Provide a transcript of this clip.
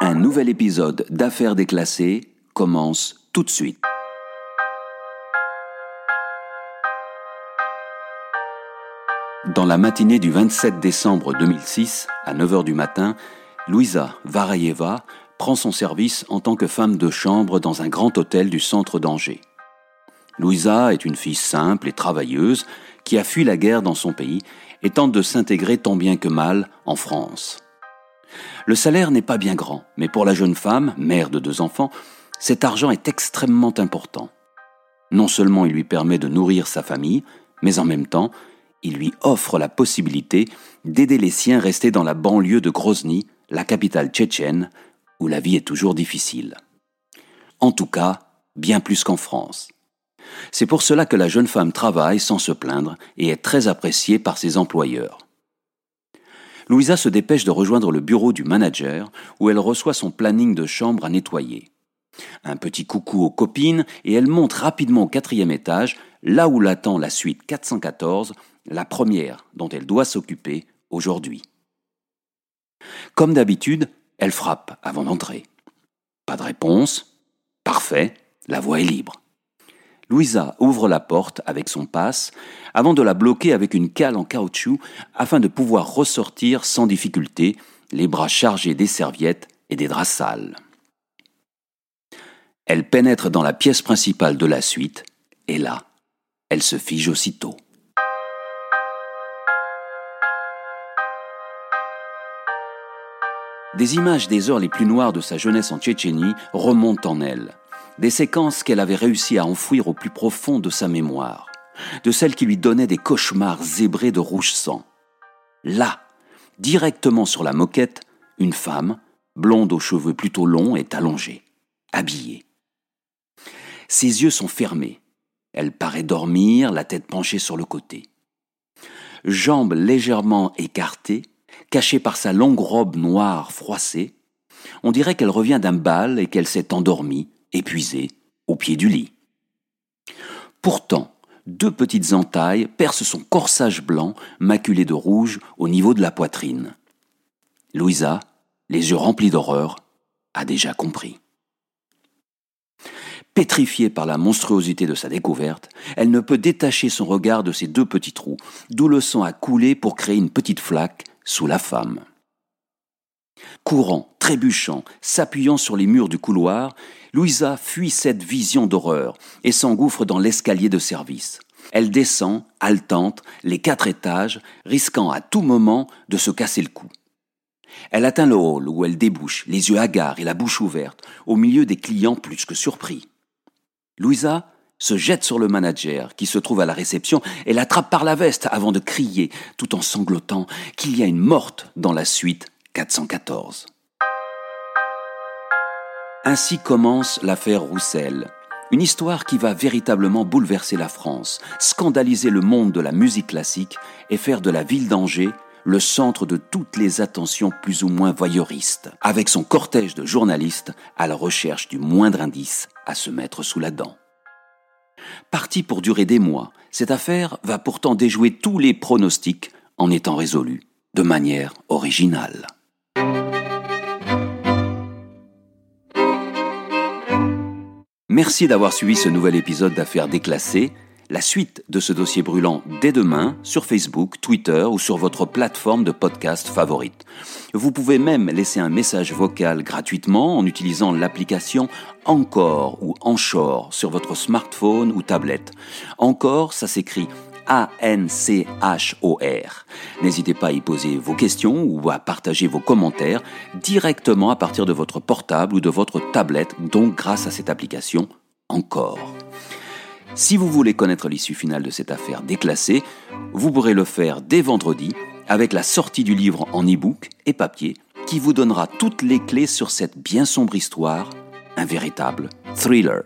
Un nouvel épisode d'Affaires déclassées commence tout de suite. Dans la matinée du 27 décembre 2006, à 9h du matin, Louisa Varayeva prend son service en tant que femme de chambre dans un grand hôtel du centre d'Angers. Louisa est une fille simple et travailleuse qui a fui la guerre dans son pays et tente de s'intégrer tant bien que mal en France. Le salaire n'est pas bien grand, mais pour la jeune femme, mère de deux enfants, cet argent est extrêmement important. Non seulement il lui permet de nourrir sa famille, mais en même temps, il lui offre la possibilité d'aider les siens restés dans la banlieue de Grozny, la capitale tchétchène, où la vie est toujours difficile. En tout cas, bien plus qu'en France. C'est pour cela que la jeune femme travaille sans se plaindre et est très appréciée par ses employeurs. Louisa se dépêche de rejoindre le bureau du manager où elle reçoit son planning de chambre à nettoyer. Un petit coucou aux copines et elle monte rapidement au quatrième étage, là où l'attend la suite 414, la première dont elle doit s'occuper aujourd'hui. Comme d'habitude, elle frappe avant d'entrer. Pas de réponse. Parfait, la voie est libre. Louisa ouvre la porte avec son passe avant de la bloquer avec une cale en caoutchouc afin de pouvoir ressortir sans difficulté, les bras chargés des serviettes et des draps sales. Elle pénètre dans la pièce principale de la suite et là, elle se fige aussitôt. Des images des heures les plus noires de sa jeunesse en Tchétchénie remontent en elle des séquences qu'elle avait réussi à enfouir au plus profond de sa mémoire, de celles qui lui donnaient des cauchemars zébrés de rouge sang. Là, directement sur la moquette, une femme, blonde aux cheveux plutôt longs, est allongée, habillée. Ses yeux sont fermés. Elle paraît dormir, la tête penchée sur le côté. Jambes légèrement écartées, cachée par sa longue robe noire froissée, on dirait qu'elle revient d'un bal et qu'elle s'est endormie, épuisée, au pied du lit. Pourtant, deux petites entailles percent son corsage blanc, maculé de rouge, au niveau de la poitrine. Louisa, les yeux remplis d'horreur, a déjà compris. Pétrifiée par la monstruosité de sa découverte, elle ne peut détacher son regard de ces deux petits trous, d'où le sang a coulé pour créer une petite flaque sous la femme. Courant, trébuchant, s'appuyant sur les murs du couloir, Louisa fuit cette vision d'horreur et s'engouffre dans l'escalier de service. Elle descend, haletante, les quatre étages, risquant à tout moment de se casser le cou. Elle atteint le hall où elle débouche, les yeux hagards et la bouche ouverte, au milieu des clients plus que surpris. Louisa se jette sur le manager qui se trouve à la réception et l'attrape par la veste avant de crier, tout en sanglotant, qu'il y a une morte dans la suite 414. Ainsi commence l'affaire Roussel, une histoire qui va véritablement bouleverser la France, scandaliser le monde de la musique classique et faire de la ville d'Angers le centre de toutes les attentions plus ou moins voyeuristes, avec son cortège de journalistes à la recherche du moindre indice à se mettre sous la dent. Partie pour durer des mois, cette affaire va pourtant déjouer tous les pronostics en étant résolue de manière originale. Merci d'avoir suivi ce nouvel épisode d'Affaires déclassées. La suite de ce dossier brûlant dès demain sur Facebook, Twitter ou sur votre plateforme de podcast favorite. Vous pouvez même laisser un message vocal gratuitement en utilisant l'application Encore ou Anchor sur votre smartphone ou tablette. Encore, ça s'écrit a-N-C-H-O-R. N'hésitez pas à y poser vos questions ou à partager vos commentaires directement à partir de votre portable ou de votre tablette, donc grâce à cette application encore. Si vous voulez connaître l'issue finale de cette affaire déclassée, vous pourrez le faire dès vendredi avec la sortie du livre en e-book et papier qui vous donnera toutes les clés sur cette bien sombre histoire, un véritable thriller.